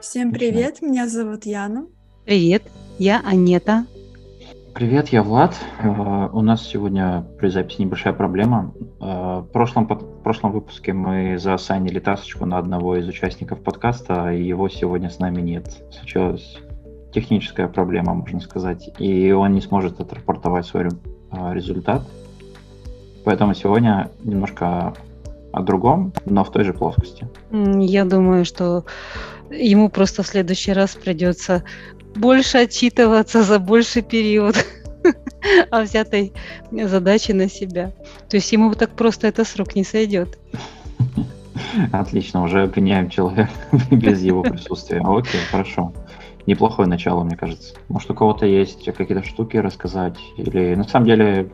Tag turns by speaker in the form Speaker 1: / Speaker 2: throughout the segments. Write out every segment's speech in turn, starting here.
Speaker 1: Всем привет, меня зовут Яна.
Speaker 2: Привет, я Анета.
Speaker 3: Привет, я Влад. Э, у нас сегодня при записи небольшая проблема. Э, в прошлом, в прошлом выпуске мы заосанили тасочку на одного из участников подкаста, и его сегодня с нами нет. Случилась техническая проблема, можно сказать, и он не сможет отрапортовать свой э, результат. Поэтому сегодня немножко о другом, но в той же плоскости.
Speaker 2: Я думаю, что ему просто в следующий раз придется больше отчитываться за больший период о взятой задаче на себя. То есть ему так просто это срок не сойдет.
Speaker 3: Отлично, уже обвиняем человека без его присутствия. Окей, хорошо. Неплохое начало, мне кажется. Может, у кого-то есть какие-то штуки рассказать? Или на самом деле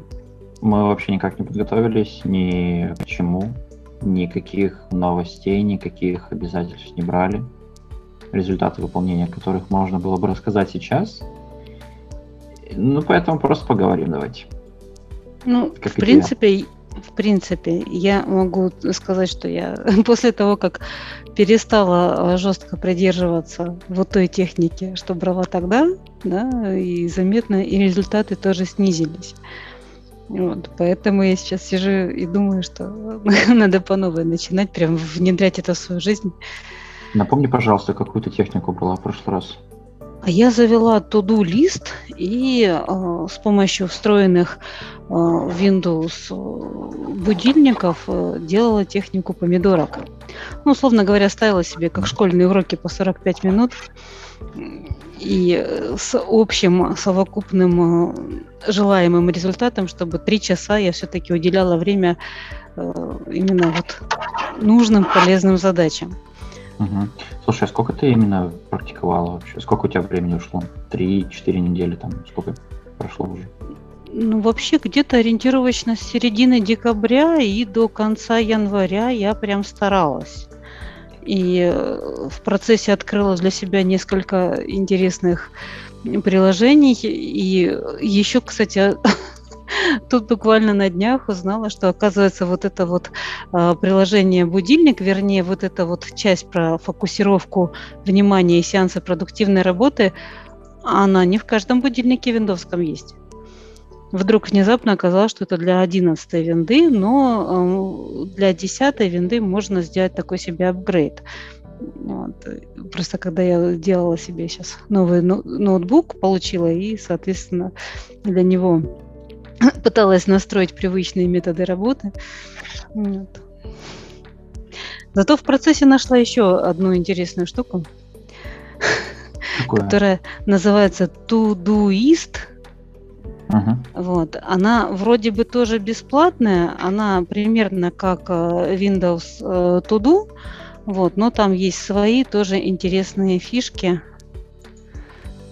Speaker 3: мы вообще никак не подготовились ни к чему, никаких новостей, никаких обязательств не брали результаты выполнения которых можно было бы рассказать сейчас. Ну, поэтому просто поговорим давайте.
Speaker 2: Ну, как в принципе, в принципе, я могу сказать, что я после того, как перестала жестко придерживаться вот той техники, что брала тогда, да, и заметно, и результаты тоже снизились. Вот, поэтому я сейчас сижу и думаю, что надо по новой начинать, прям внедрять это в свою жизнь.
Speaker 3: Напомни, пожалуйста, какую-то технику была в прошлый раз.
Speaker 2: А я завела to-do лист и э, с помощью встроенных э, Windows э, будильников э, делала технику помидорок. Ну, условно говоря, ставила себе как школьные уроки по 45 минут и с общим совокупным э, желаемым результатом, чтобы три часа я все-таки уделяла время э, именно вот нужным полезным задачам.
Speaker 3: Угу. Слушай, а сколько ты именно практиковала вообще? Сколько у тебя времени ушло? Три-четыре недели там? Сколько прошло уже?
Speaker 2: Ну, вообще, где-то ориентировочно с середины декабря и до конца января я прям старалась. И э, в процессе открыла для себя несколько интересных приложений. И еще, кстати, Тут буквально на днях узнала, что оказывается вот это вот э, приложение будильник, вернее вот эта вот часть про фокусировку внимания и сеансы продуктивной работы, она не в каждом будильнике виндовском есть. Вдруг внезапно оказалось, что это для 11 винды, но э, для 10 винды можно сделать такой себе апгрейд. Вот. Просто когда я делала себе сейчас новый ноутбук, получила и, соответственно, для него пыталась настроить привычные методы работы. Вот. Зато в процессе нашла еще одну интересную штуку, Какое? которая называется Todoist. Uh-huh. Вот. Она вроде бы тоже бесплатная, она примерно как э, Windows э, To Do, вот, но там есть свои тоже интересные фишки.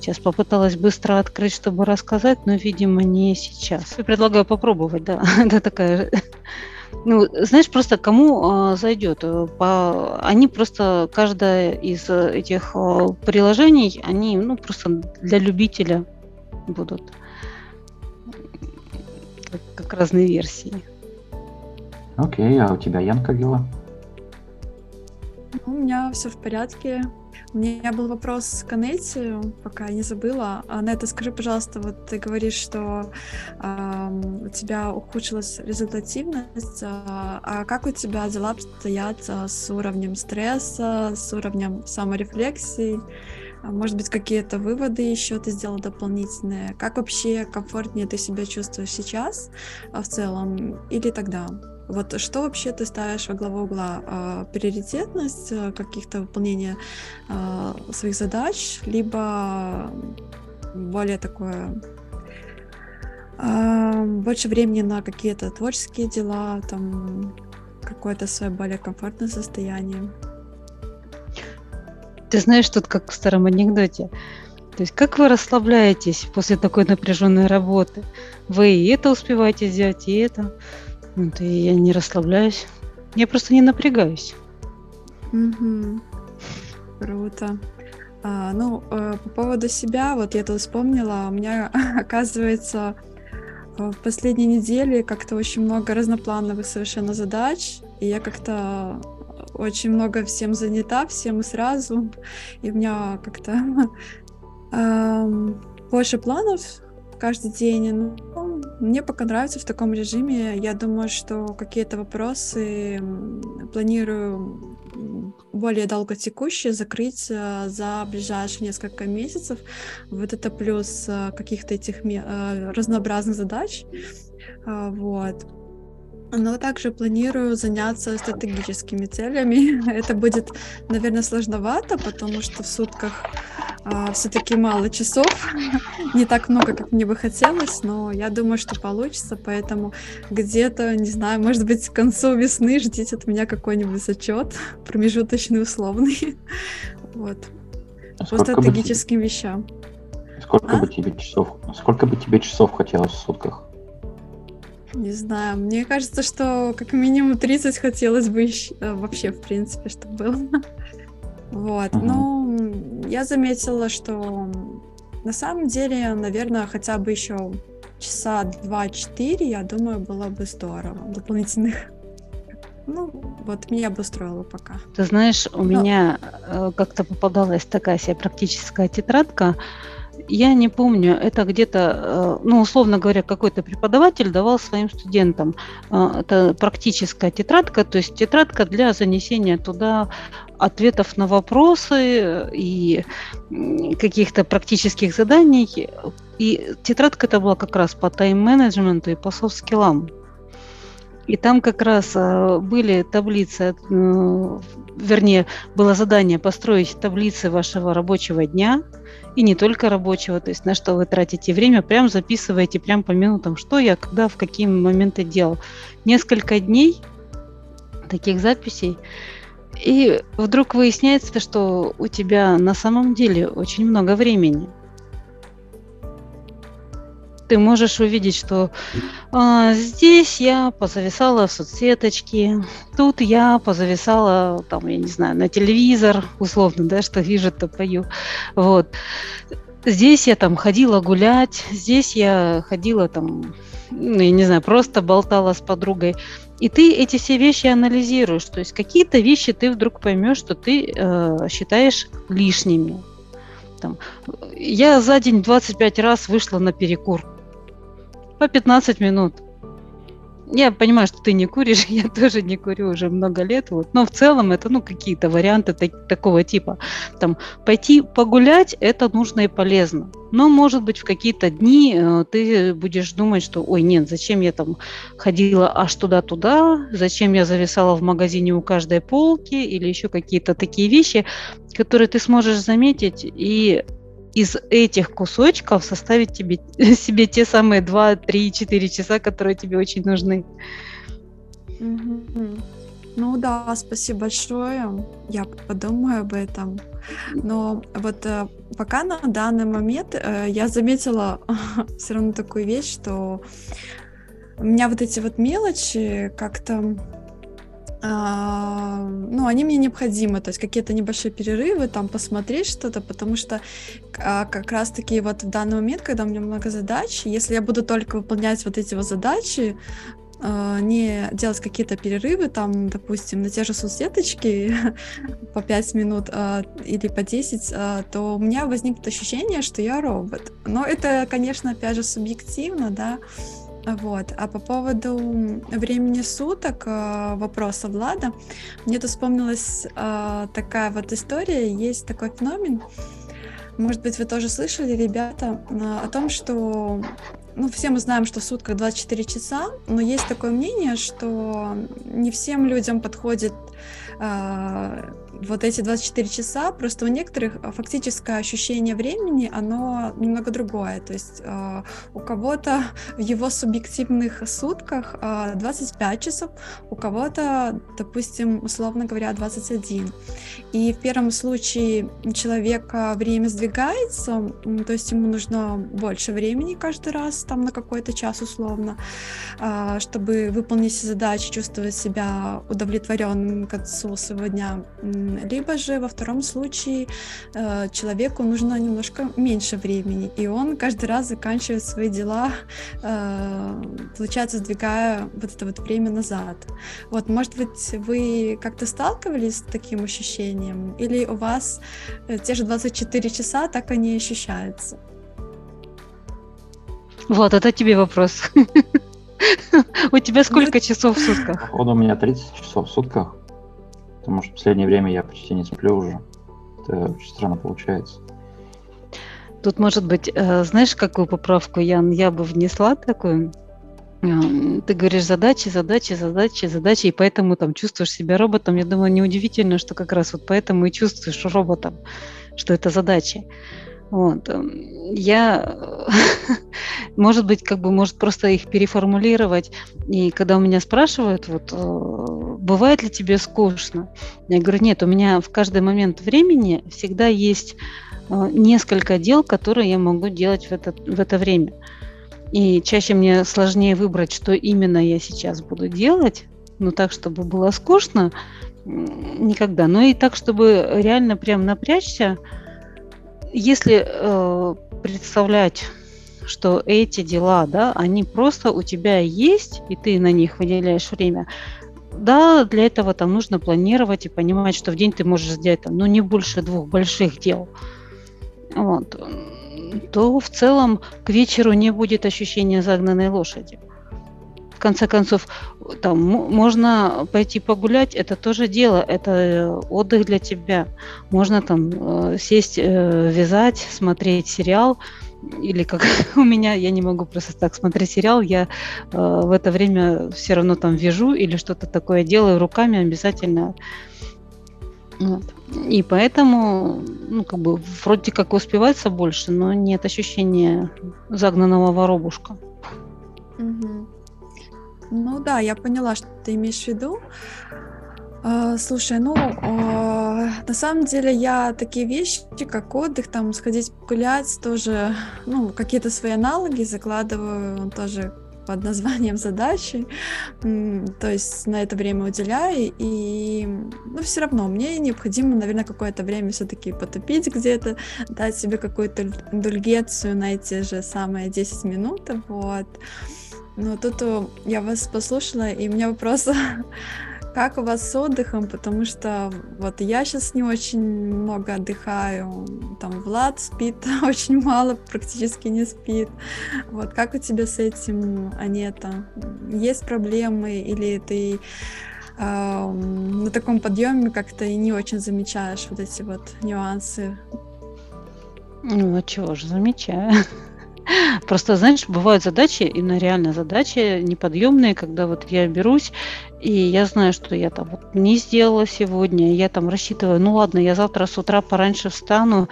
Speaker 2: Сейчас попыталась быстро открыть, чтобы рассказать, но, видимо, не сейчас. Я предлагаю попробовать, да. Это такая... Ну, знаешь, просто кому э, зайдет? По... Они просто, каждая из этих э, приложений, они, ну, просто для любителя будут. Как, как разные версии.
Speaker 3: Окей, а у тебя Янка дела?
Speaker 1: У меня все в порядке. У меня был вопрос к Анете, пока не забыла. Анетта, скажи, пожалуйста, вот ты говоришь, что э, у тебя ухудшилась результативность, а, а как у тебя дела обстоят а, с уровнем стресса, с уровнем саморефлексии? А, может быть, какие-то выводы еще ты сделала дополнительные? Как вообще комфортнее ты себя чувствуешь сейчас в целом или тогда? Вот что вообще ты ставишь во главу угла? А, приоритетность э, каких-то выполнения а, своих задач, либо более такое а, больше времени на какие-то творческие дела, там какое-то свое более комфортное состояние.
Speaker 2: Ты знаешь, тут как в старом анекдоте. То есть как вы расслабляетесь после такой напряженной работы? Вы и это успеваете сделать, и это. Вот, и я не расслабляюсь. Я просто не напрягаюсь.
Speaker 1: Угу. Круто. А, ну, э, по поводу себя, вот я тут вспомнила, у меня, оказывается, в последней неделе как-то очень много разноплановых совершенно задач, и я как-то очень много всем занята, всем и сразу. И у меня как-то больше планов каждый день. Ну, мне пока нравится в таком режиме. Я думаю, что какие-то вопросы планирую более долготекущие закрыть э, за ближайшие несколько месяцев. Вот это плюс э, каких-то этих э, разнообразных задач. Вот. Но также планирую заняться стратегическими целями. Это будет, наверное, сложновато, потому что в сутках а, все-таки мало часов, не так много, как мне бы хотелось, но я думаю, что получится, поэтому где-то, не знаю, может быть, к концу весны ждите от меня какой-нибудь отчет, промежуточный условный, вот, а по стратегическим
Speaker 3: бы,
Speaker 1: вещам.
Speaker 3: Сколько а? бы тебе часов, сколько бы тебе часов хотелось в сутках?
Speaker 1: Не знаю, мне кажется, что как минимум 30 хотелось бы еще, э, вообще, в принципе, чтобы было. Вот, uh-huh. ну, я заметила, что на самом деле, наверное, хотя бы еще часа 2-4, я думаю, было бы здорово. Дополнительных. Ну, вот меня бы устроило пока.
Speaker 2: Ты знаешь, у Но... меня э, как-то попадалась такая себе практическая тетрадка, я не помню, это где-то, э, ну, условно говоря, какой-то преподаватель давал своим студентам. Э, это практическая тетрадка, то есть тетрадка для занесения туда ответов на вопросы и каких-то практических заданий. И тетрадка это была как раз по тайм-менеджменту и по софт-скиллам. И там как раз э, были таблицы, вернее, было задание построить таблицы вашего рабочего дня – и не только рабочего, то есть на что вы тратите время, прям записываете прям по минутам, что я когда, в какие моменты делал. Несколько дней таких записей, и вдруг выясняется, что у тебя на самом деле очень много времени – ты можешь увидеть, что а, здесь я позависала в соцсеточке, тут я позависала, там, я не знаю, на телевизор, условно, да, что вижу, то пою. Вот. Здесь я там ходила гулять, здесь я ходила там, ну, я не знаю, просто болтала с подругой. И ты эти все вещи анализируешь. То есть какие-то вещи ты вдруг поймешь, что ты э, считаешь лишними. Там, я за день 25 раз вышла на перекур по 15 минут. Я понимаю, что ты не куришь, я тоже не курю уже много лет, вот. но в целом это ну, какие-то варианты так, такого типа. Там, пойти погулять – это нужно и полезно. Но, может быть, в какие-то дни э, ты будешь думать, что «Ой, нет, зачем я там ходила аж туда-туда, зачем я зависала в магазине у каждой полки» или еще какие-то такие вещи, которые ты сможешь заметить и из этих кусочков составить тебе, себе те самые 2, 3, 4 часа, которые тебе очень нужны.
Speaker 1: Ну да, спасибо большое. Я подумаю об этом. Но вот э, пока на данный момент э, я заметила все равно такую вещь, что у меня вот эти вот мелочи как-то а, ну, они мне необходимы, то есть какие-то небольшие перерывы, там посмотреть что-то, потому что а, как раз-таки вот в данный момент, когда у меня много задач, если я буду только выполнять вот эти вот задачи, а, не делать какие-то перерывы, там, допустим, на те же соцсеточки по 5 минут а, или по 10, а, то у меня возникнет ощущение, что я робот. Но это, конечно, опять же, субъективно, да, вот. А по поводу времени суток э, вопроса Влада, мне тут вспомнилась э, такая вот история, есть такой феномен, может быть, вы тоже слышали, ребята, о том, что ну, все мы знаем, что в сутках 24 часа, но есть такое мнение, что не всем людям подходит э, вот эти 24 часа, просто у некоторых а, фактическое ощущение времени, оно немного другое. То есть э, у кого-то в его субъективных сутках э, 25 часов, у кого-то, допустим, условно говоря, 21. И в первом случае у человека время сдвигается, то есть ему нужно больше времени каждый раз, там на какой-то час условно, чтобы выполнить задачи, чувствовать себя удовлетворенным к концу своего дня Либо же во втором случае э, человеку нужно немножко меньше времени, и он каждый раз заканчивает свои дела, э, получается, сдвигая вот это вот время назад. Вот, может быть, вы как-то сталкивались с таким ощущением, или у вас э, те же 24 часа так они ощущаются?
Speaker 2: Влад, это тебе вопрос. У тебя сколько часов в сутках?
Speaker 3: Походу, у меня 30 часов в сутках, потому что в последнее время я почти не сплю уже. Это очень странно получается.
Speaker 2: Тут, может быть, э, знаешь, какую поправку, Ян, я бы внесла такую? Э, ты говоришь задачи, задачи, задачи, задачи, и поэтому там чувствуешь себя роботом. Я думаю, неудивительно, что как раз вот поэтому и чувствуешь роботом, что это задачи. Вот. Эм, я, может быть, как бы, может просто их переформулировать. И когда у меня спрашивают, вот, э, бывает ли тебе скучно? Я говорю, нет, у меня в каждый момент времени всегда есть э, несколько дел, которые я могу делать в это, в это время. И чаще мне сложнее выбрать, что именно я сейчас буду делать, ну так, чтобы было скучно, никогда. Но и так, чтобы реально прям напрячься, если э, представлять, что эти дела, да, они просто у тебя есть, и ты на них выделяешь время, да, для этого там нужно планировать и понимать, что в день ты можешь сделать там, ну, не больше двух больших дел. Вот. То в целом к вечеру не будет ощущения загнанной лошади конце концов, там можно пойти погулять, это тоже дело, это э, отдых для тебя. Можно там э, сесть, э, вязать, смотреть сериал, или как у меня, я не могу просто так смотреть сериал, я э, в это время все равно там вяжу или что-то такое делаю руками обязательно. Вот. И поэтому, ну, как бы, вроде как успевается больше, но нет ощущения загнанного воробушка.
Speaker 1: Угу. Ну да, я поняла, что ты имеешь в виду. А, слушай, ну, а, на самом деле я такие вещи, как отдых, там, сходить погулять, тоже, ну, какие-то свои аналоги закладываю тоже под названием задачи, то есть на это время уделяю, и, ну, все равно мне необходимо, наверное, какое-то время все-таки потопить где-то, дать себе какую-то индульгенцию на эти же самые 10 минут, вот. Ну, тут я вас послушала, и у меня вопрос, как у вас с отдыхом, потому что вот я сейчас не очень много отдыхаю, там Влад спит очень мало, практически не спит. Вот как у тебя с этим, Анета? Есть проблемы или ты э, на таком подъеме как-то и не очень замечаешь вот эти вот нюансы?
Speaker 2: Ну, а чего же, замечаю. Просто, знаешь, бывают задачи, именно реально задачи неподъемные, когда вот я берусь, и я знаю, что я там вот не сделала сегодня, я там рассчитываю, ну ладно, я завтра с утра пораньше встану,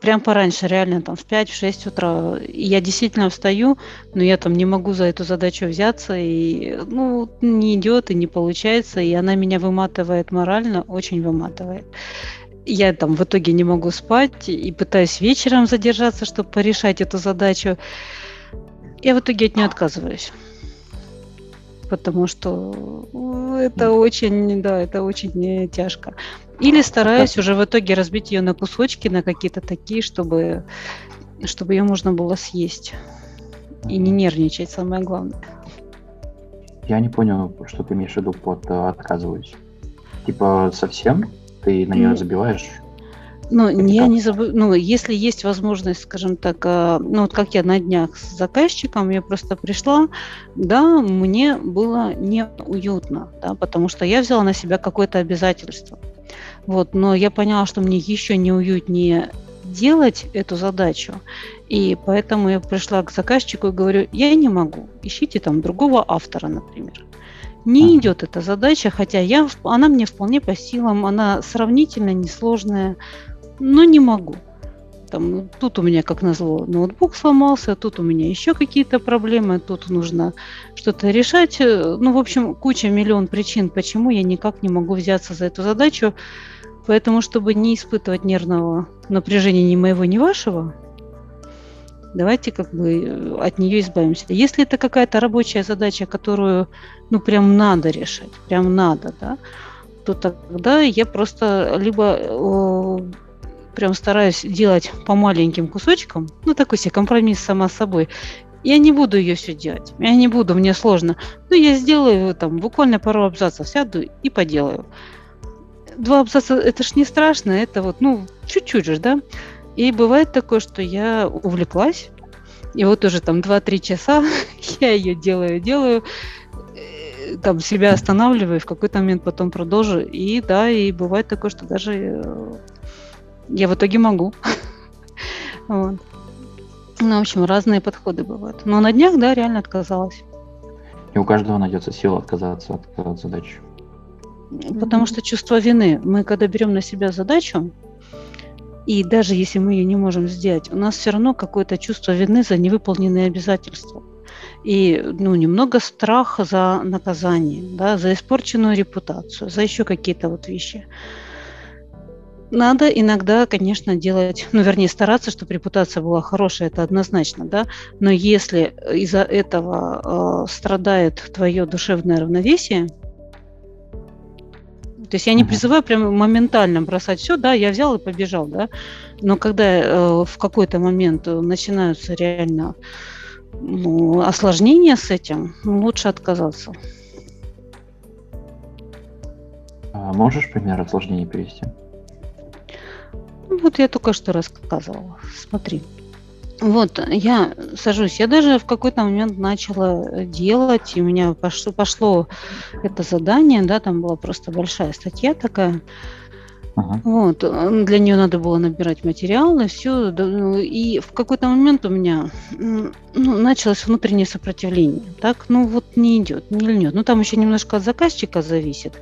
Speaker 2: прям пораньше, реально там в 5-6 утра. Я действительно встаю, но я там не могу за эту задачу взяться, и ну, не идет, и не получается, и она меня выматывает морально, очень выматывает я там в итоге не могу спать и пытаюсь вечером задержаться, чтобы порешать эту задачу. Я в итоге от нее отказываюсь. Потому что ну, это очень, да, это очень тяжко. Или стараюсь уже в итоге разбить ее на кусочки, на какие-то такие, чтобы, чтобы ее можно было съесть. И не нервничать, самое главное.
Speaker 3: Я не понял, что ты имеешь в виду под э, отказываюсь. Типа совсем? Ты на нее забиваешь?
Speaker 2: Ну, не, не заб... ну, если есть возможность, скажем так, а, ну, вот как я на днях с заказчиком, я просто пришла, да, мне было неуютно, да, потому что я взяла на себя какое-то обязательство. Вот, но я поняла, что мне еще неуютнее делать эту задачу, и поэтому я пришла к заказчику и говорю, я не могу, ищите там другого автора, например не идет эта задача, хотя я, она мне вполне по силам, она сравнительно несложная, но не могу. Там, тут у меня, как назло, ноутбук сломался, тут у меня еще какие-то проблемы, тут нужно что-то решать. Ну, в общем, куча, миллион причин, почему я никак не могу взяться за эту задачу. Поэтому, чтобы не испытывать нервного напряжения ни моего, ни вашего, давайте как бы э, от нее избавимся. Если это какая-то рабочая задача, которую, ну, прям надо решать, прям надо, да, то тогда я просто либо э, прям стараюсь делать по маленьким кусочкам, ну такой себе компромисс сама с собой. Я не буду ее все делать, я не буду, мне сложно. Ну, я сделаю там буквально пару абзацев, сяду и поделаю. Два абзаца, это ж не страшно, это вот, ну, чуть-чуть же, да. И бывает такое, что я увлеклась, и вот уже там 2-3 часа я ее делаю, делаю, э, там себя останавливаю, в какой-то момент потом продолжу. И да, и бывает такое, что даже э, я в итоге могу. Вот. Ну, в общем, разные подходы бывают. Но на днях, да, реально отказалась.
Speaker 3: И у каждого найдется сила отказаться от, от задач.
Speaker 2: Потому что чувство вины. Мы, когда берем на себя задачу, и даже если мы ее не можем сделать, у нас все равно какое-то чувство вины за невыполненные обязательства. И ну, немного страха за наказание, да, за испорченную репутацию, за еще какие-то вот вещи. Надо иногда, конечно, делать, ну, вернее, стараться, чтобы репутация была хорошая, это однозначно, да, но если из-за этого э, страдает твое душевное равновесие, то есть я не призываю прям моментально бросать все, да, я взял и побежал, да. Но когда э, в какой-то момент начинаются реально ну, осложнения с этим, лучше отказаться.
Speaker 3: А можешь пример осложнений привести?
Speaker 2: Ну, вот я только что рассказывала. Смотри. Вот, я сажусь, я даже в какой-то момент начала делать, и у меня пошло, пошло это задание, да, там была просто большая статья такая, Ага. Вот, для нее надо было набирать материалы, все, ну, и в какой-то момент у меня ну, началось внутреннее сопротивление. Так, ну вот не идет, не льнет. Ну там еще немножко от заказчика зависит.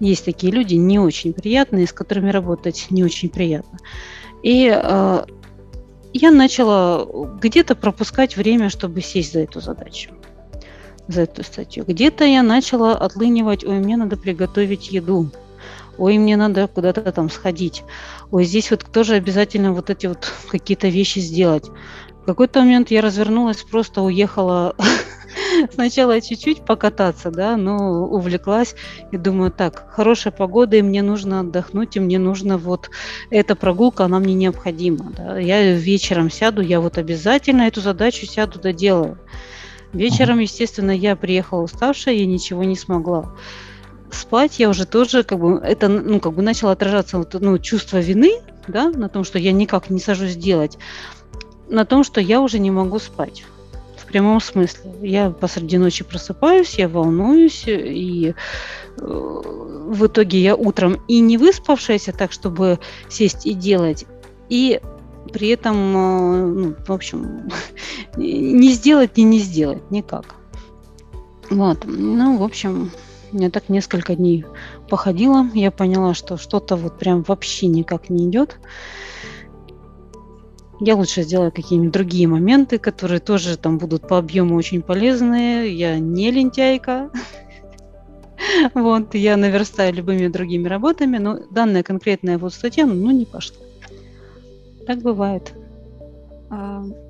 Speaker 2: Есть такие люди не очень приятные, с которыми работать не очень приятно. И э, я начала где-то пропускать время, чтобы сесть за эту задачу, за эту статью. Где-то я начала отлынивать, ой, мне надо приготовить еду, ой, мне надо куда-то там сходить, ой, здесь вот тоже обязательно вот эти вот какие-то вещи сделать. В какой-то момент я развернулась, просто уехала сначала чуть-чуть покататься, да, но увлеклась и думаю, так, хорошая погода, и мне нужно отдохнуть, и мне нужно вот эта прогулка, она мне необходима. Да. Я вечером сяду, я вот обязательно эту задачу сяду доделаю. Вечером, естественно, я приехала уставшая, я ничего не смогла. Спать я уже тоже, как бы, это, ну, как бы начало отражаться, вот, ну, чувство вины, да, на том, что я никак не сажусь делать, на том, что я уже не могу спать прямом смысле. Я посреди ночи просыпаюсь, я волнуюсь, и э, в итоге я утром и не выспавшаяся так, чтобы сесть и делать, и при этом, э, ну, в общем, не сделать и не сделать никак. Вот, ну, в общем, я так несколько дней походила, я поняла, что что-то вот прям вообще никак не идет. Я лучше сделаю какие-нибудь другие моменты, которые тоже там будут по объему очень полезные. Я не лентяйка. Вот, я наверстаю любыми другими работами, но данная конкретная вот статья, ну, не пошла. Так бывает.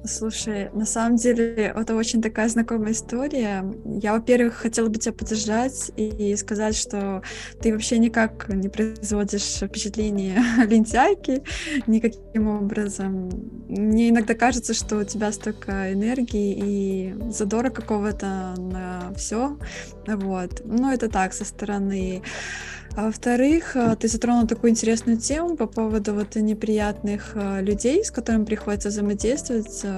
Speaker 1: Слушай, на самом деле это очень такая знакомая история. Я, во-первых, хотела бы тебя поддержать и сказать, что ты вообще никак не производишь впечатление лентяйки никаким образом. Мне иногда кажется, что у тебя столько энергии и задора какого-то на все. Вот. Но это так, со стороны. А во-вторых, э, ты затронул такую интересную тему по поводу вот неприятных э, людей, с которыми приходится взаимодействовать э,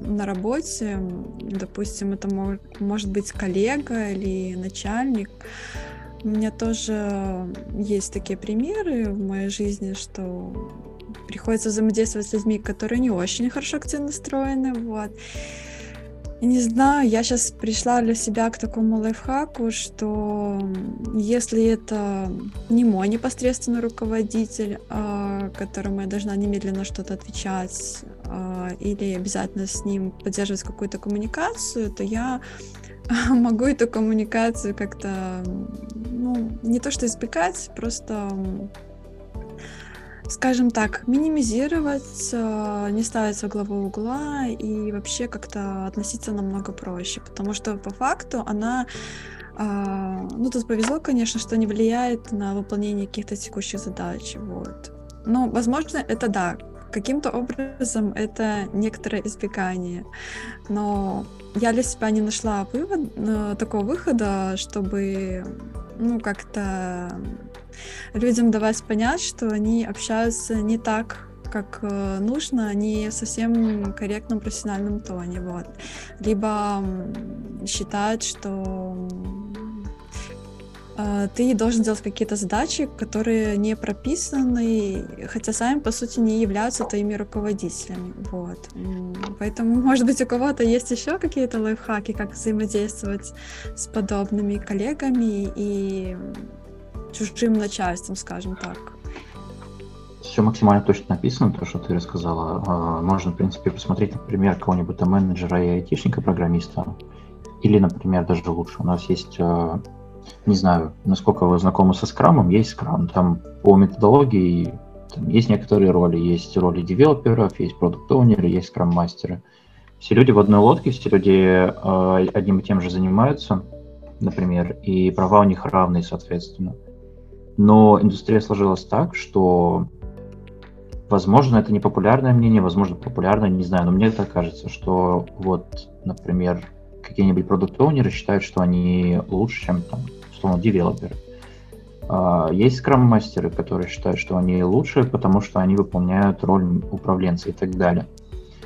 Speaker 1: на работе. Допустим, это может быть коллега или начальник. У меня тоже есть такие примеры в моей жизни, что приходится взаимодействовать с людьми, которые не очень хорошо к тебе настроены. Вот. Не знаю, я сейчас пришла для себя к такому лайфхаку, что если это не мой непосредственный руководитель, а, которому я должна немедленно что-то отвечать, а, или обязательно с ним поддерживать какую-то коммуникацию, то я могу эту коммуникацию как-то, ну, не то что избегать, просто скажем так, минимизировать, э, не ставить во главу угла и вообще как-то относиться намного проще, потому что по факту она А, ну, тут повезло, конечно, что не влияет на выполнение каких-то текущих задач, вот. Ну, возможно, это да, каким-то образом это некоторое избегание, но я для себя не нашла вывод, э, такого выхода, чтобы, ну, как-то людям давать понять, что они общаются не так, как э, нужно, не в совсем корректном профессиональном тоне, вот. Либо считать, что э, ты должен делать какие-то задачи, которые не прописаны, хотя сами, по сути, не являются твоими руководителями. Вот. Поэтому, может быть, у кого-то есть еще какие-то лайфхаки, как взаимодействовать с подобными коллегами и чужим начальством, скажем так.
Speaker 3: Все максимально точно написано, то, что ты рассказала. А, можно, в принципе, посмотреть, например, кого-нибудь там менеджера и айтишника, программиста. Или, например, даже лучше. У нас есть, а, не знаю, насколько вы знакомы со скрамом, есть скрам. Там по методологии там есть некоторые роли. Есть роли девелоперов, есть продукт-оунеры, есть скрам-мастеры. Все люди в одной лодке, все люди э, одним и тем же занимаются, например, и права у них равные, соответственно. Но индустрия сложилась так, что, возможно, это не популярное мнение, возможно, популярное, не знаю, но мне так кажется, что вот, например, какие-нибудь продукт-оунеры считают, что они лучше, чем, там, условно, девелоперы. А, есть скрам-мастеры, которые считают, что они лучше, потому что они выполняют роль управленца и так далее.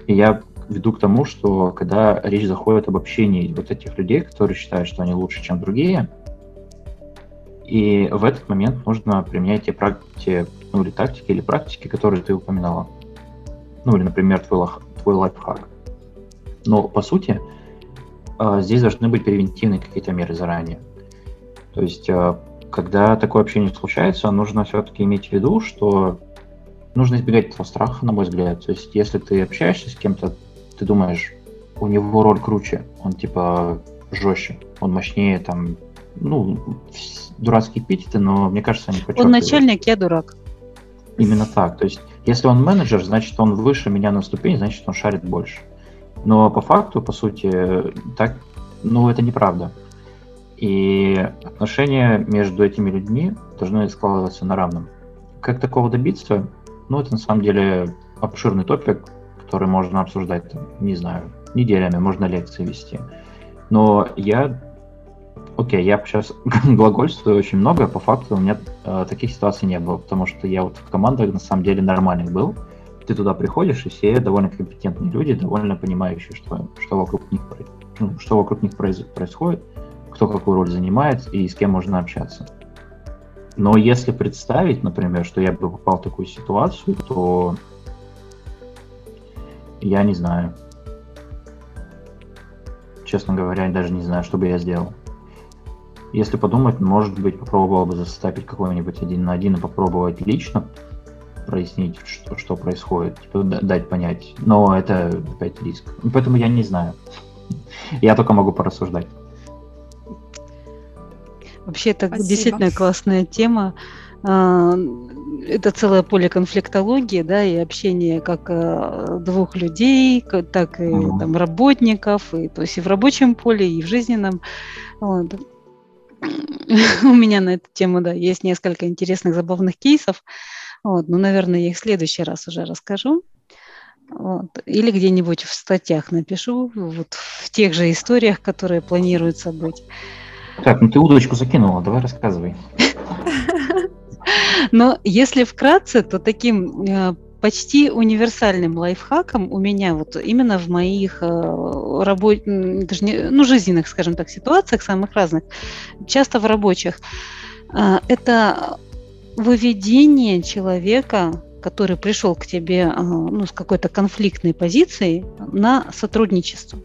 Speaker 3: И я веду к тому, что когда речь заходит об общении вот этих людей, которые считают, что они лучше, чем другие, и в этот момент нужно применять те, практики, ну, или тактики, или практики, которые ты упоминала. Ну, или, например, твой, твой лайфхак. Но, по сути, а, здесь должны быть превентивные какие-то меры заранее. То есть, а, когда такое общение случается, нужно все-таки иметь в виду, что нужно избегать этого страха, на мой взгляд. То есть, если ты общаешься с кем-то, ты думаешь, у него роль круче, он типа жестче, он мощнее, там, ну, дурацкие эпитеты, но мне кажется, они
Speaker 2: Он начальник, я дурак.
Speaker 3: Именно так. То есть, если он менеджер, значит, он выше меня на ступень, значит, он шарит больше. Но по факту, по сути, так, ну, это неправда. И отношения между этими людьми должны складываться на равном. Как такого добиться? Ну, это на самом деле обширный топик, который можно обсуждать, там, не знаю, неделями, можно лекции вести. Но я Окей, я сейчас глагольствую очень много, по факту у меня э, таких ситуаций не было, потому что я вот в командах на самом деле нормальных был. Ты туда приходишь, и все довольно компетентные люди, довольно понимающие, что, что, вокруг, них, ну, что вокруг них происходит, кто какую роль занимает и с кем можно общаться. Но если представить, например, что я бы попал в такую ситуацию, то я не знаю. Честно говоря, даже не знаю, что бы я сделал. Если подумать, может быть, попробовал бы застапить какой-нибудь один на один и попробовать лично прояснить, что, что происходит, типа, дать понять. Но это опять риск. Поэтому я не знаю. Я только могу порассуждать.
Speaker 2: Вообще, это Спасибо. действительно классная тема. А, это целое поле конфликтологии, да, и общение как а, двух людей, так и там работников, и, то есть и в рабочем поле, и в жизненном. Вот. у меня на эту тему, да, есть несколько интересных, забавных кейсов. Вот, ну, наверное, я их в следующий раз уже расскажу. Вот. Или где-нибудь в статьях напишу, вот в тех же историях, которые планируются быть.
Speaker 3: Так, ну ты удочку закинула, давай рассказывай.
Speaker 2: Но если вкратце, то таким э, почти универсальным лайфхаком у меня вот именно в моих э, работ... даже ну, жизненных, скажем так, ситуациях, самых разных, часто в рабочих, э, это выведение человека, который пришел к тебе э, ну, с какой-то конфликтной позицией на сотрудничество.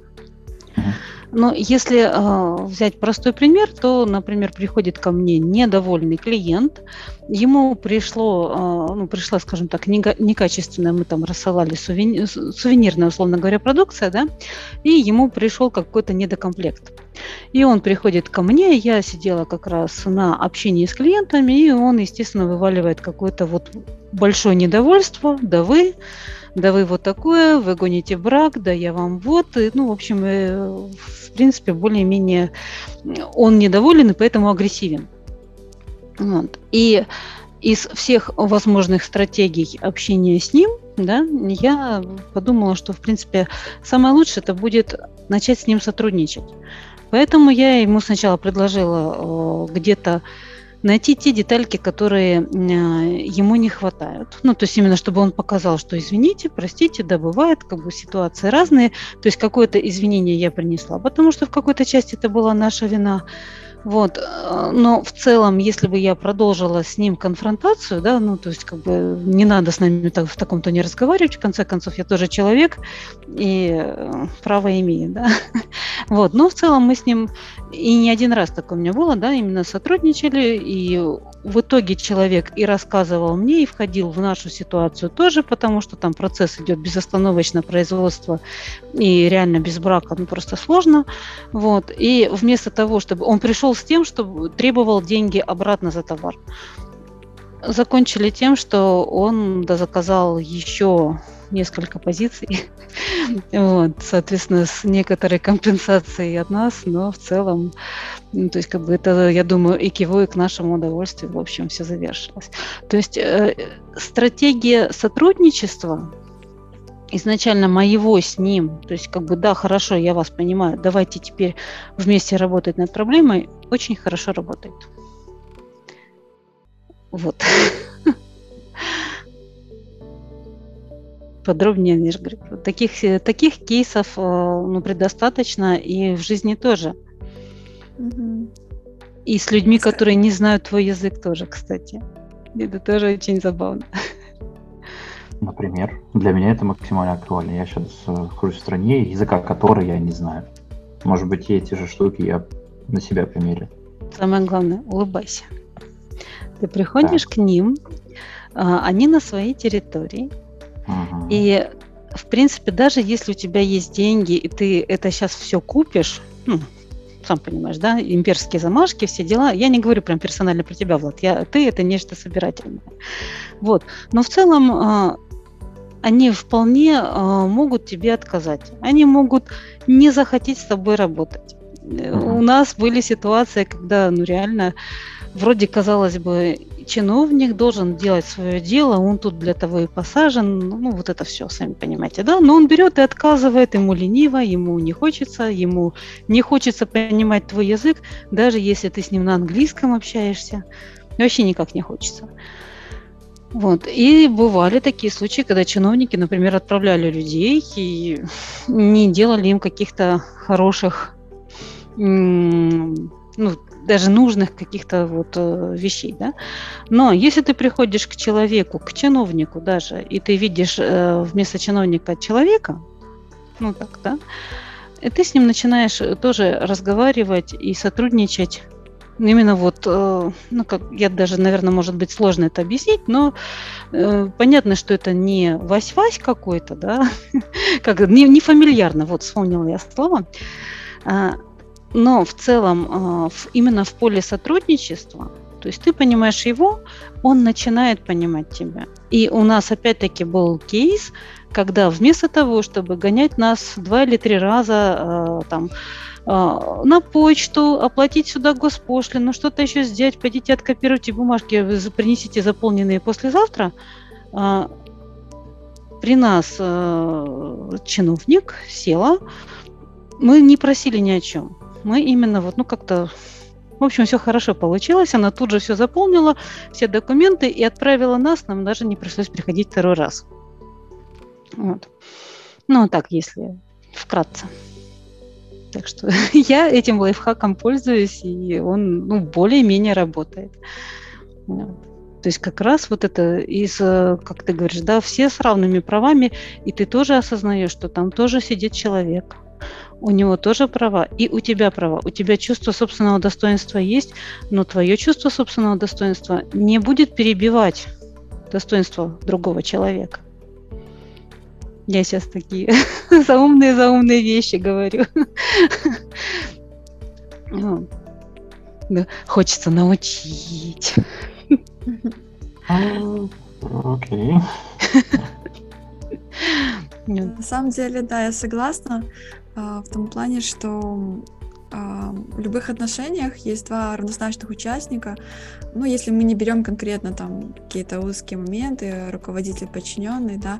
Speaker 2: Но если э, взять простой пример, то, например, приходит ко мне недовольный клиент, ему пришло, э, ну, пришла, скажем так, некачественная, мы там рассылали сувени, сувенирная, условно говоря, продукция, да, и ему пришел какой-то недокомплект. И он приходит ко мне, я сидела как раз на общении с клиентами, и он, естественно, вываливает какой-то вот большое недовольство, да вы, да вы вот такое, вы гоните брак, да я вам вот. И, ну, в общем, э, в принципе, более-менее он недоволен и поэтому агрессивен. Вот. И из всех возможных стратегий общения с ним, да, я подумала, что, в принципе, самое лучшее это будет начать с ним сотрудничать. Поэтому я ему сначала предложила э, где-то найти те детальки, которые э, ему не хватают. Ну, то есть именно, чтобы он показал, что извините, простите, да, бывает, как бы ситуации разные. То есть какое-то извинение я принесла, потому что в какой-то части это была наша вина. Вот. Э, но в целом, если бы я продолжила с ним конфронтацию, да, ну, то есть, как бы не надо с нами так, в таком тоне разговаривать, в конце концов, я тоже человек и э, право имею, да. Вот. Но в целом мы с ним, и не один раз такое у меня было, да, именно сотрудничали, и в итоге человек и рассказывал мне, и входил в нашу ситуацию тоже, потому что там процесс идет безостановочно, производство, и реально без брака, ну, просто сложно. Вот. И вместо того, чтобы он пришел с тем, что требовал деньги обратно за товар. Закончили тем, что он заказал еще несколько позиций, вот, соответственно, с некоторой компенсацией от нас, но в целом, ну, то есть, как бы это, я думаю, и киво, и к нашему удовольствию, в общем, все завершилось. То есть, э, стратегия сотрудничества, изначально моего с ним, то есть как бы да, хорошо, я вас понимаю, давайте теперь вместе работать над проблемой, очень хорошо работает. Вот. Подробнее, не говорю, таких, таких кейсов э, ну, предостаточно и в жизни тоже. И с людьми, которые не знают твой язык тоже, кстати. Это тоже очень забавно.
Speaker 3: Например, для меня это максимально актуально. Я сейчас нахожусь в стране, языка которой я не знаю. Может быть, эти же штуки я на себя примерю.
Speaker 2: Самое главное, улыбайся. Ты приходишь так. к ним, а, они на своей территории, угу. и в принципе, даже если у тебя есть деньги, и ты это сейчас все купишь, ну, сам понимаешь, да, имперские замашки, все дела. Я не говорю прям персонально про тебя, Влад. Я, ты это нечто собирательное. Вот. Но в целом а, они вполне э, могут тебе отказать. Они могут не захотеть с тобой работать. Mm-hmm. У нас были ситуации, когда, ну реально, вроде казалось бы, чиновник должен делать свое дело, он тут для того и посажен, ну вот это все, сами понимаете, да, но он берет и отказывает, ему лениво, ему не хочется, ему не хочется понимать твой язык, даже если ты с ним на английском общаешься, вообще никак не хочется. Вот. И бывали такие случаи, когда чиновники, например, отправляли людей и не делали им каких-то хороших, ну, даже нужных каких-то вот э, вещей, да. Но если ты приходишь к человеку, к чиновнику даже, и ты видишь э, вместо чиновника человека, ну так, да, и ты с ним начинаешь тоже разговаривать и сотрудничать именно вот, э, ну, как я даже, наверное, может быть сложно это объяснить, но э, понятно, что это не Вась-Вась какой-то, да, как не, не фамильярно, вот вспомнила я слова, а, но в целом в, именно в поле сотрудничества, то есть ты понимаешь его, он начинает понимать тебя. И у нас опять-таки был кейс, когда вместо того, чтобы гонять нас два или три раза э, там на почту, оплатить сюда госпошлину, что-то еще сделать, пойдите откопируйте бумажки, принесите заполненные послезавтра. А, при нас э, чиновник села, мы не просили ни о чем. Мы именно вот, ну как-то в общем, все хорошо получилось. Она тут же все заполнила, все документы и отправила нас. Нам даже не пришлось приходить второй раз. Вот. Ну, так, если вкратце. Так что я этим лайфхаком пользуюсь, и он ну, более-менее работает. То есть как раз вот это из, э, как ты говоришь, да, все с равными правами, и ты тоже осознаешь, что там тоже сидит человек, у него тоже права, и у тебя права. У тебя чувство собственного достоинства есть, но твое чувство собственного достоинства не будет перебивать достоинство другого человека. Я сейчас такие заумные-заумные вещи говорю. Ну, хочется научить.
Speaker 3: окей.
Speaker 1: На самом деле, да, я согласна а, в том плане, что а, в любых отношениях есть два равнозначных участника. Ну, если мы не берем конкретно там какие-то узкие моменты, руководитель, подчиненный, да,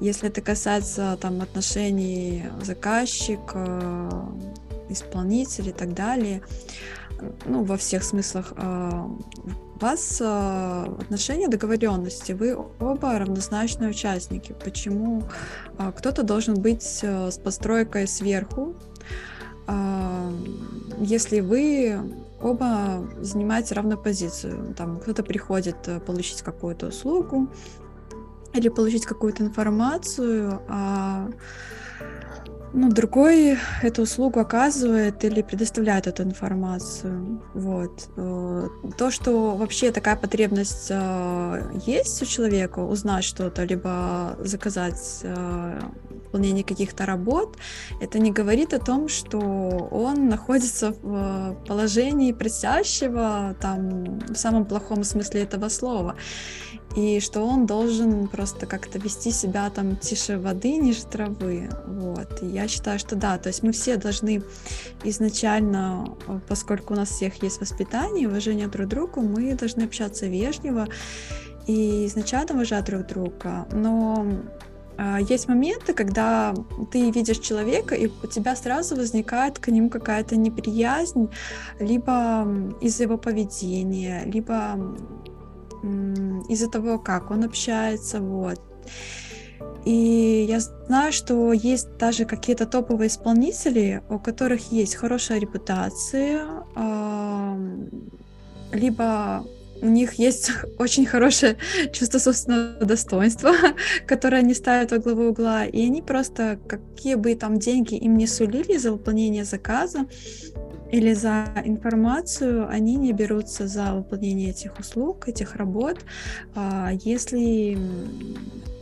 Speaker 1: если это касается там отношений заказчик, а, исполнитель и так далее, ну, во всех смыслах, у вас э, отношения договоренности, вы оба равнозначные участники. Почему э, кто-то должен быть э, с постройкой сверху, э, если вы оба занимаете равную позицию. Там кто-то приходит э, получить какую-то услугу или получить какую-то информацию, а ну, другой эту услугу оказывает или предоставляет эту информацию. Вот. Э, то, что вообще такая потребность э, есть у человека, узнать что-то, либо заказать э, выполнение каких-то работ, это не говорит о том, что он находится в положении просящего, там, в самом плохом смысле этого слова и что он должен просто как-то вести себя там тише воды, ниже травы. Вот. И я считаю, что да, то есть мы все должны изначально, поскольку у нас всех есть воспитание, уважение друг к другу, мы должны общаться вежливо и изначально уважать друг друга. Но а, есть моменты, когда ты видишь человека, и у тебя сразу возникает к нему какая-то неприязнь, либо из-за его поведения, либо из-за того, как он общается, вот. И я знаю, что есть даже какие-то топовые исполнители, у которых есть хорошая репутация, либо у них есть очень хорошее чувство собственного достоинства, которое они ставят во главу угла, и они просто, какие бы там деньги им не сулили за выполнение заказа, или за информацию, они не берутся за выполнение этих услуг, этих работ, а, если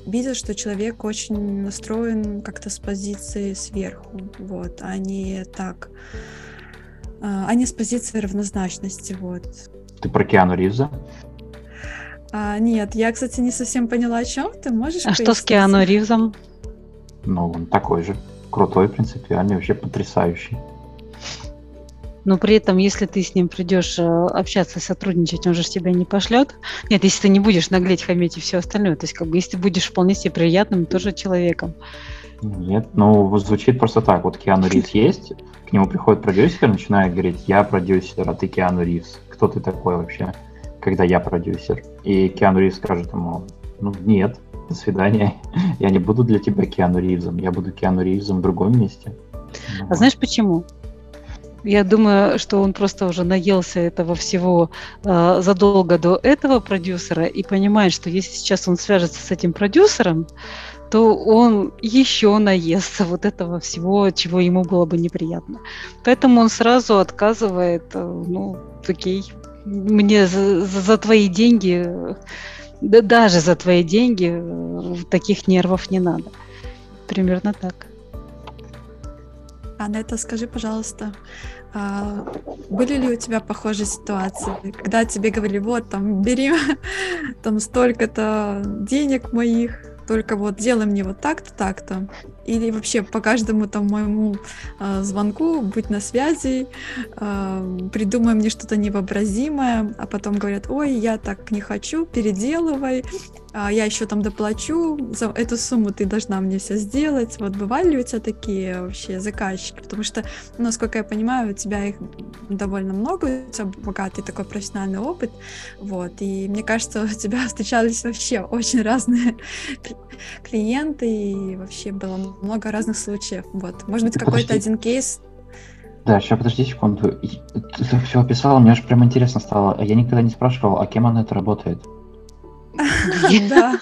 Speaker 1: видят, что человек очень настроен как-то с позиции сверху, вот, а не так, а, а не с позиции равнозначности, вот.
Speaker 3: Ты про Киану Ривза?
Speaker 1: А, нет, я, кстати, не совсем поняла, о чем ты можешь.
Speaker 2: А что с Киану Ривзом?
Speaker 3: Ну, он такой же, крутой, принципиальный, вообще потрясающий
Speaker 2: но при этом, если ты с ним придешь э, общаться, сотрудничать, он же тебя не пошлет. Нет, если ты не будешь наглеть, хаметь и все остальное, то есть как бы если ты будешь вполне себе приятным тоже человеком.
Speaker 3: Нет, ну звучит просто так. Вот Киану Ривз есть, к нему приходит продюсер, начинает говорить, я продюсер, а ты Киану Ривз. Кто ты такой вообще, когда я продюсер? И Киану Ривз скажет ему, ну нет, до свидания, я не буду для тебя Киану Ривзом, я буду Киану Ривзом в другом месте.
Speaker 2: А знаешь почему? Я думаю, что он просто уже наелся этого всего э, задолго до этого продюсера и понимает, что если сейчас он свяжется с этим продюсером, то он еще наестся вот этого всего, чего ему было бы неприятно. Поэтому он сразу отказывает, э, ну, окей, мне за, за твои деньги, да даже за твои деньги э, таких нервов не надо. Примерно так.
Speaker 1: Анетта, скажи, пожалуйста, а, были ли у тебя похожие ситуации, когда тебе говорили, вот, там, бери там столько-то денег моих, только вот делай мне вот так-то, так-то. Или вообще по каждому там моему э, звонку быть на связи, э, придумай мне что-то невообразимое, а потом говорят, ой, я так не хочу, переделывай, я еще там доплачу, за эту сумму ты должна мне все сделать. Вот бывали ли у тебя такие вообще заказчики? Потому что, насколько я понимаю, у тебя их довольно много, у тебя богатый такой профессиональный опыт, вот, и мне кажется, у тебя встречались вообще очень разные клиенты, и вообще было много разных случаев, вот. Может быть, какой-то один кейс
Speaker 3: да, сейчас подожди секунду. Ты все описала, мне аж прям интересно стало. Я никогда не спрашивал, а кем она это работает?
Speaker 1: Да.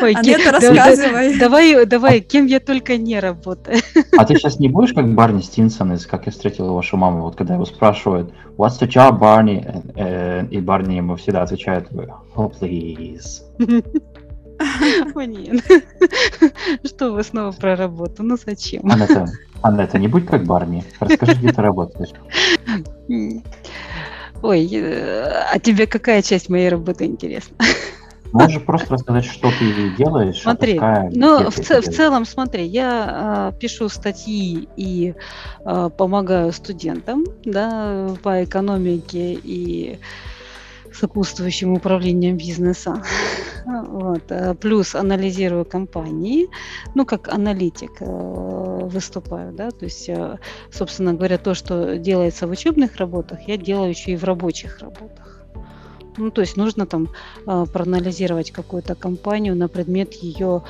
Speaker 1: Ой, Анетта, рассказывай.
Speaker 2: Давай, давай, кем я только не работаю.
Speaker 3: А ты сейчас не будешь как Барни Стинсон из «Как я встретил вашу маму», вот когда его спрашивают «What's the job, Барни?» И Барни ему всегда отвечает «Oh, please».
Speaker 2: Блин, что вы снова про работу? Ну зачем?
Speaker 3: Анетта, Анетта, не будь как Барни. Расскажи, где ты работаешь.
Speaker 2: Ой, а тебе какая часть моей работы интересна?
Speaker 3: Можешь просто рассказать, что ты делаешь?
Speaker 2: Смотри, ну, в, ц- в целом, смотри, я э, пишу статьи и э, помогаю студентам, да, по экономике и сопутствующим управлением бизнеса. Вот. Э, плюс анализирую компании, ну, как аналитик э, выступаю, да, то есть, э, собственно говоря, то, что делается в учебных работах, я делаю еще и в рабочих работах. Ну, то есть нужно там проанализировать какую-то компанию на предмет ее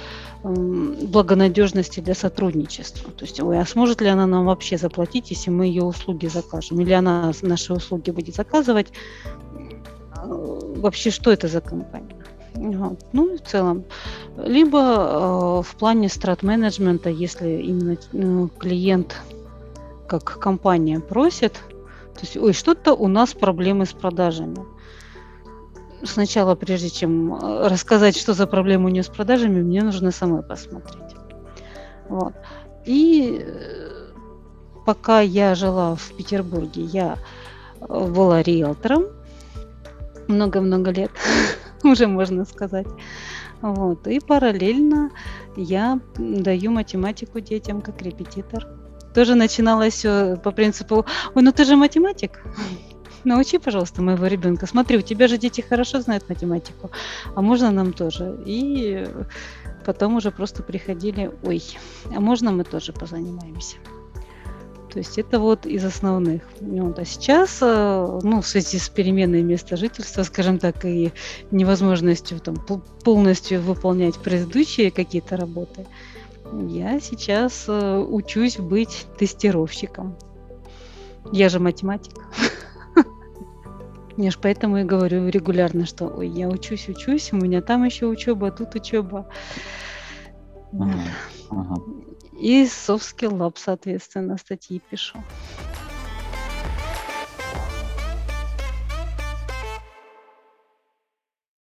Speaker 2: благонадежности для сотрудничества. То есть, ой, а сможет ли она нам вообще заплатить, если мы ее услуги закажем? Или она наши услуги будет заказывать? Э, вообще, что это за компания? Вот. Ну, в целом. Либо э, в плане страт-менеджмента, если именно э, клиент как компания просит, то есть, ой, что-то у нас проблемы с продажами сначала, прежде чем э, рассказать, что за проблема у нее с продажами, мне нужно самой посмотреть. Вот. И э, пока я жила в Петербурге, я была риэлтором много-много лет, уже можно сказать. Вот. И параллельно я даю математику детям как репетитор. Тоже начиналось все по принципу, ой, ну ты же математик, научи, пожалуйста, моего ребенка. Смотри, у тебя же дети хорошо знают математику, а можно нам тоже? И потом уже просто приходили, ой, а можно мы тоже позанимаемся? То есть это вот из основных. Вот. А сейчас, э, ну, в связи с переменой места жительства, скажем так, и невозможностью там, полностью выполнять предыдущие какие-то работы, я сейчас э, учусь быть тестировщиком. Я же математик. Я же поэтому и говорю регулярно, что ой, я учусь, учусь, у меня там еще учеба, тут учеба. Ага, ага. И Lab, соответственно, статьи пишу.